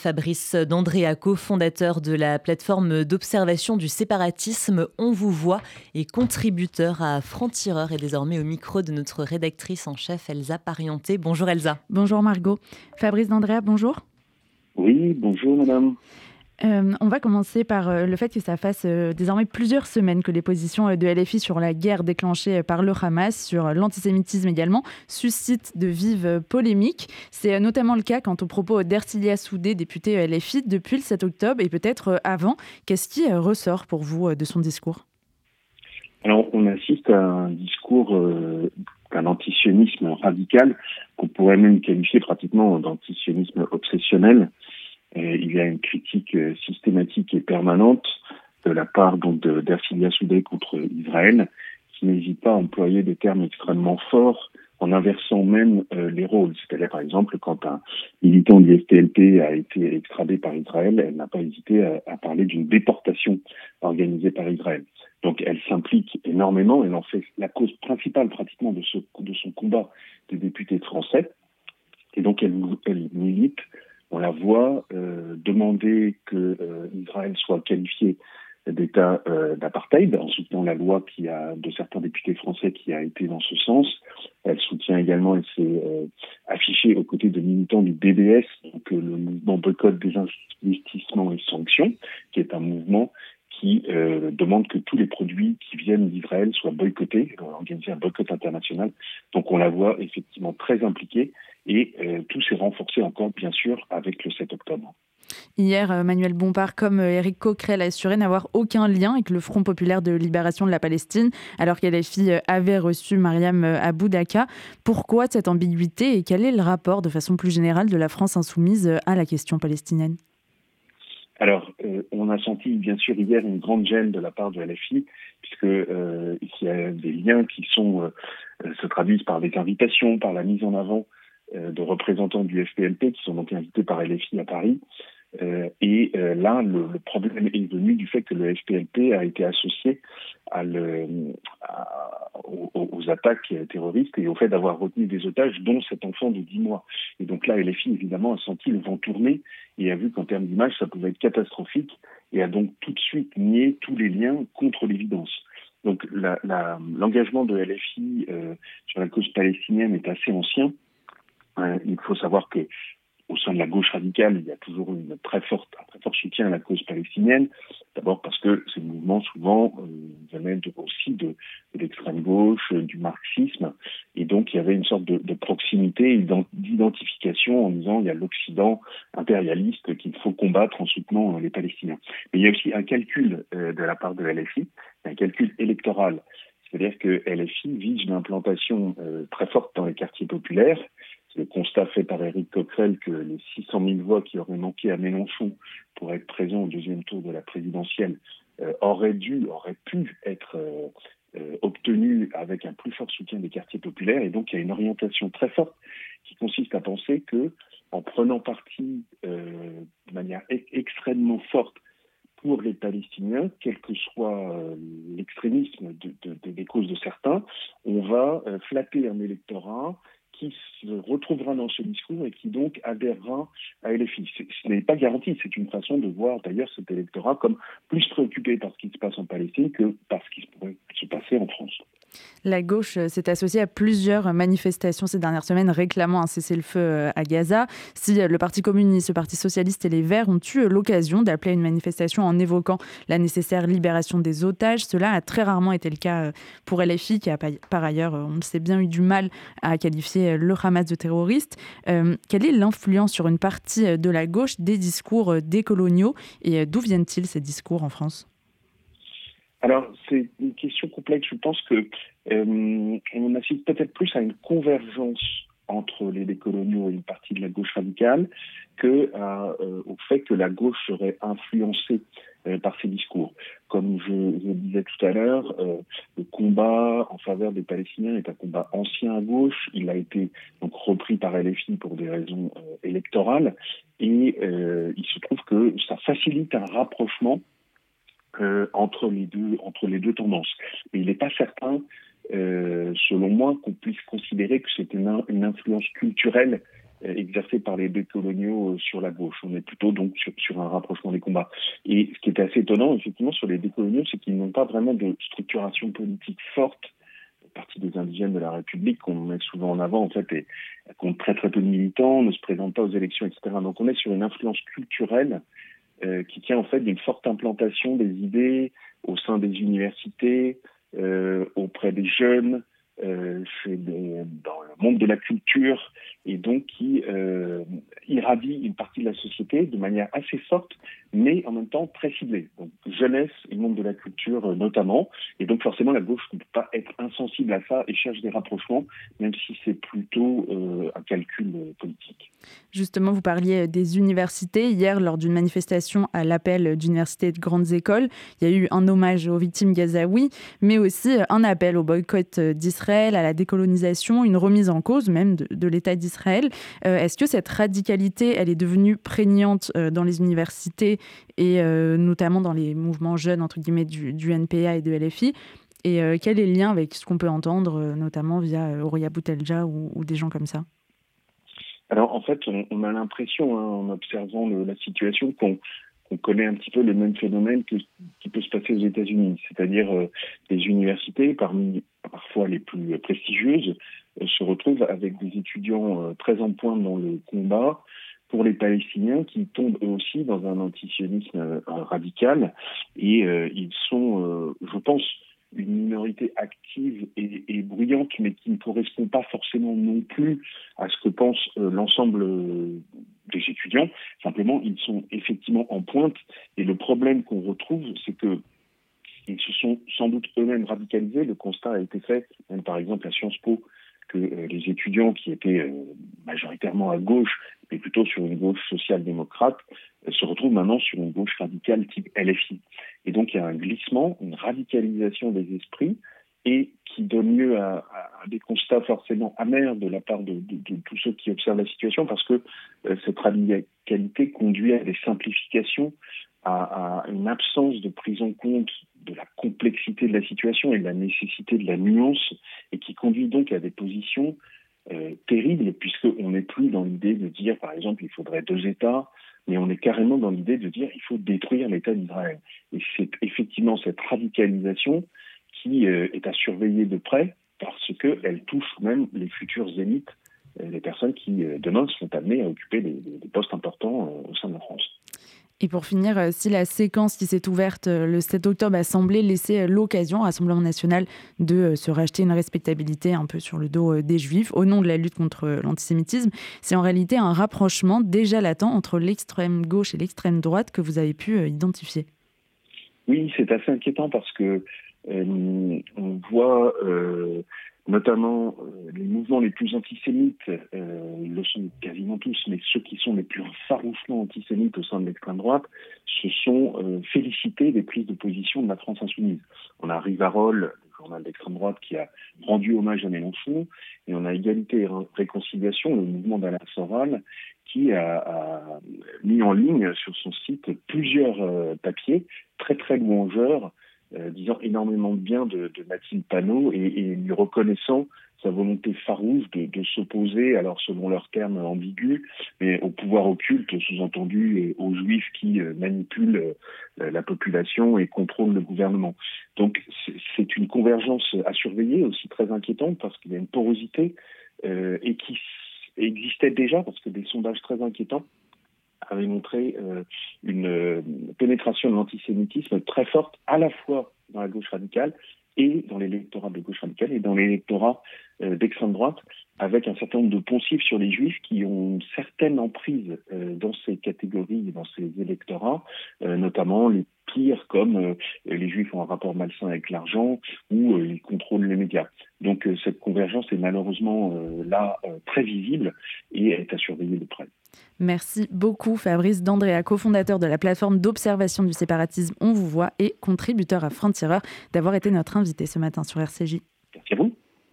Fabrice D'Andrea, cofondateur de la plateforme d'observation du séparatisme On vous voit et contributeur à Franc-Tireur et désormais au micro de notre rédactrice en chef Elsa Parienté. Bonjour Elsa. Bonjour Margot. Fabrice D'Andrea, bonjour. Oui, bonjour madame. Euh, on va commencer par euh, le fait que ça fasse euh, désormais plusieurs semaines que les positions de LFI sur la guerre déclenchée par le Hamas, sur l'antisémitisme également, suscitent de vives polémiques. C'est notamment le cas quant aux propos d'Ertilia Soudé, député LFI, depuis le 7 octobre et peut-être avant. Qu'est-ce qui ressort pour vous de son discours? Alors, on assiste à un discours d'un antisionisme radical qu'on pourrait même qualifier pratiquement d'antisionisme obsessionnel il y a une critique euh, systématique et permanente de la part donc d'Ersilia Soudé contre Israël, qui n'hésite pas à employer des termes extrêmement forts en inversant même euh, les rôles. C'est-à-dire, par exemple, quand un militant du FTLP a été extradé par Israël, elle n'a pas hésité à, à parler d'une déportation organisée par Israël. Donc, elle s'implique énormément, elle en fait la cause principale pratiquement de, ce, de son combat des députés français. Et donc, elle, elle milite on la voit euh, demander que euh, Israël soit qualifié d'État euh, d'apartheid en soutenant la loi qui a de certains députés français qui a été dans ce sens. Elle soutient également, elle s'est affichée aux côtés de militants du BDS, donc le mouvement boycott des investissements et sanctions, qui est un mouvement qui demande que tous les produits qui viennent d'Israël soient boycottés, organiser un boycott international. Donc on la voit effectivement très impliquée et euh, tout s'est renforcé encore, bien sûr, avec le 7 octobre. Hier, euh, Manuel Bompard, comme euh, Éric Coquerel, a assuré n'avoir aucun lien avec le Front populaire de libération de la Palestine, alors filles avait reçu Mariam Aboudaka. Pourquoi cette ambiguïté et quel est le rapport, de façon plus générale, de la France insoumise à la question palestinienne? Alors, on a senti bien sûr hier une grande gêne de la part de LFI, puisque il y a des liens qui sont se traduisent par des invitations, par la mise en avant euh, de représentants du FPLP qui sont donc invités par LFI à Paris. Euh, et euh, là, le, problème est venu du fait que le FPLP a été associé aux, attaques terroristes et au fait d'avoir retenu des otages, dont cet enfant de 10 mois. Et donc là, LFI, évidemment, a senti le vent tourner et a vu qu'en termes d'image, ça pouvait être catastrophique et a donc tout de suite nié tous les liens contre l'évidence. Donc l'engagement de LFI euh, sur la cause palestinienne est assez ancien. Euh, il faut savoir que au sein de la gauche radicale, il y a toujours une très forte, un très fort soutien à la cause palestinienne. D'abord parce que ces mouvements souvent euh, venaient aussi de, l'extrême gauche, euh, du marxisme, et donc il y avait une sorte de, proximité, d'identification en disant il y a l'Occident impérialiste qu'il faut combattre en soutenant euh, les Palestiniens. Mais il y a aussi un calcul euh, de la part de LFI, un calcul électoral. C'est-à-dire que LFI vise une implantation euh, très forte dans les quartiers populaires, le constat fait par Éric Coquerel que les 600 000 voix qui auraient manqué à Mélenchon pour être présents au deuxième tour de la présidentielle euh, auraient dû, auraient pu être euh, euh, obtenues avec un plus fort soutien des quartiers populaires. Et donc il y a une orientation très forte qui consiste à penser que en prenant parti euh, de manière e extrêmement forte pour les Palestiniens, quel que soit euh, l'extrémisme de, de, de, des causes de certains, on va euh, flatter un électorat qui se retrouvera dans ce discours et qui donc adhérera à LFI. Ce n'est pas garanti, c'est une façon de voir d'ailleurs cet électorat comme plus préoccupé par ce qui se passe en Palestine que par ce qui pourrait se passer en France. La gauche euh, s'est associée à plusieurs manifestations ces dernières semaines réclamant un cessez-le-feu euh, à Gaza. Si euh, le Parti communiste, le Parti socialiste et les Verts ont eu l'occasion d'appeler une manifestation en évoquant la nécessaire libération des otages, cela a très rarement été le cas pour LFI, qui a par ailleurs, on le bien, eu du mal à qualifier le Hamas de terroriste. quelle est l'influence sur une partie de la gauche des discours décoloniaux et d'où viennent-ils ces discours en France? Alors, c'est une question complexe. Je pense que euh, on assiste peut-être plus à une convergence entre les décoloniaux et une partie de la gauche radicale que euh, au fait que la gauche serait influencée euh, par ces discours. Comme je, je disais tout à l'heure, euh, le combat en faveur des Palestiniens est un combat ancien à gauche. Il a été donc repris par LFI pour des raisons euh, électorales et euh, il se trouve que ça facilite un rapprochement euh, entre les deux deux tendances. Mais il n'est pas certain, euh, selon moi, qu'on puisse considérer que c'est une, influence culturelle exercée par les décoloniaux sur la gauche. On est plutôt donc sur, un rapprochement des combats. Et ce qui est assez étonnant, effectivement, sur les décoloniaux, c'est qu'ils n'ont pas vraiment de structuration politique forte. Partie des indigènes de la République qu'on met souvent en avant, en fait, et compte très très peu de militants, ne se présentent pas aux élections, etc. Donc on est sur une influence culturelle euh, qui tient en fait d'une forte implantation des idées au sein des universités, euh, auprès des jeunes, euh, dans le monde de la culture et donc qui euh, irradie une partie de la société de manière assez forte, mais en même temps très ciblée. Jeunesse et monde de la culture euh, notamment, et donc forcément la gauche ne peut pas être insensible à ça et cherche des rapprochements, même si c'est plutôt euh, un calcul politique. Justement, vous parliez des universités. Hier, lors d'une manifestation à l'appel d'universités de grandes écoles, il y a eu un hommage aux victimes gazaouis, mais aussi un appel au boycott d'Israël, à la décolonisation, une remise en cause même de, l'État d'Israël. Euh, est-ce que cette radicalité, elle est devenue prégnante euh, dans les universités et euh, notamment dans les mouvements jeunes, entre guillemets, du, NPA et de LFI et quel est le lien avec ce qu'on peut entendre, notamment via Auria Boutelja ou, des gens comme ça? Alors, en fait, on, a l'impression, hein, en observant la situation, qu'on connaît un petit peu le même phénomène que, qui peut se passer aux États-Unis, c'est-à-dire des universités, parmi parfois les plus prestigieuses, euh, se retrouvent avec des étudiants euh, très en pointe dans le combat pour les Palestiniens qui tombent eux aussi dans un antisionisme euh, radical. Et ils sont, je pense, une minorité active et, et, bruyante, mais qui ne correspond pas forcément non plus à ce que pense l'ensemble des étudiants. Simplement, ils sont effectivement en pointe. Et le problème qu'on retrouve, c'est que ils se sont sans doute eux-mêmes radicalisés. Le constat a été fait, même par exemple à Sciences Po, que euh, les étudiants qui étaient euh, majoritairement à gauche, mais plutôt sur une gauche social-démocrate, euh, se retrouvent maintenant sur une gauche radicale type LFI. Et donc il y a un glissement, une radicalisation des esprits, et qui donne lieu à, des constats forcément amers de la part de, tous ceux qui observent la situation, parce que cette radicalité conduit à des simplifications, à, une absence de prise en compte de la complexité de la situation et de la nécessité de la nuance, et qui conduit donc à des positions euh, terribles, puisqu'on n'est plus dans l'idée de dire, par exemple, il faudrait deux États, mais on est carrément dans l'idée de dire il faut détruire l'État d'Israël. Et c'est effectivement cette radicalisation qui euh, est à surveiller de près, parce qu'elle touche même les futures élites, euh, les personnes qui, demain, seront amenées à occuper des postes importants au sein de la France. Et pour finir, euh, si la séquence qui s'est ouverte euh, le 7 octobre a semblé laisser euh, l'occasion à Rassemblement national de se racheter une respectabilité un peu sur le dos des juifs au nom de la lutte contre l'antisémitisme, c'est en réalité un rapprochement déjà latent entre l'extrême gauche et l'extrême droite que vous avez pu identifier. Oui, c'est assez inquiétant parce que on voit notamment euh, les mouvements les plus antisémites, euh, ils le sont quasiment tous, mais ceux qui sont les plus farouchement antisémites au sein de l'extrême droite, se sont euh, félicités des prises de position de la France insoumise. On a Rivarol, journal d'extrême droite, qui a rendu hommage à Mélenchon, et on a Égalité et Réconciliation, le mouvement d'Alain Soral, qui a, mis en ligne sur son site plusieurs papiers très très louangeurs euh, disant énormément de bien de, de Mathilde Panot et, lui reconnaissant sa volonté farouche de, s'opposer, alors selon leurs termes ambigus, mais au pouvoir occulte, sous-entendu, et aux juifs qui euh, manipulent euh, la population et contrôlent le gouvernement. Donc c'est une convergence à surveiller, aussi très inquiétante, parce qu'il y a une porosité euh, et qui existait déjà, parce que des sondages très inquiétants avait montré euh, une euh, pénétration de l'antisémitisme très forte, à la fois dans la gauche radicale et dans l'électorat de gauche radicale et dans l'électorat euh, d'extrême droite, avec un certain nombre de poncifs sur les juifs qui ont une certaine emprise dans ces catégories, dans ces électorats, notamment les pires comme les juifs ont un rapport malsain avec l'argent ou ils contrôlent les médias. Donc cette convergence est malheureusement là très visible et est à surveiller de près. Merci beaucoup Fabrice D'Andrea, cofondateur de la plateforme d'observation du séparatisme On vous voit et contributeur à Frontier d'avoir été notre invité ce matin sur RCJ.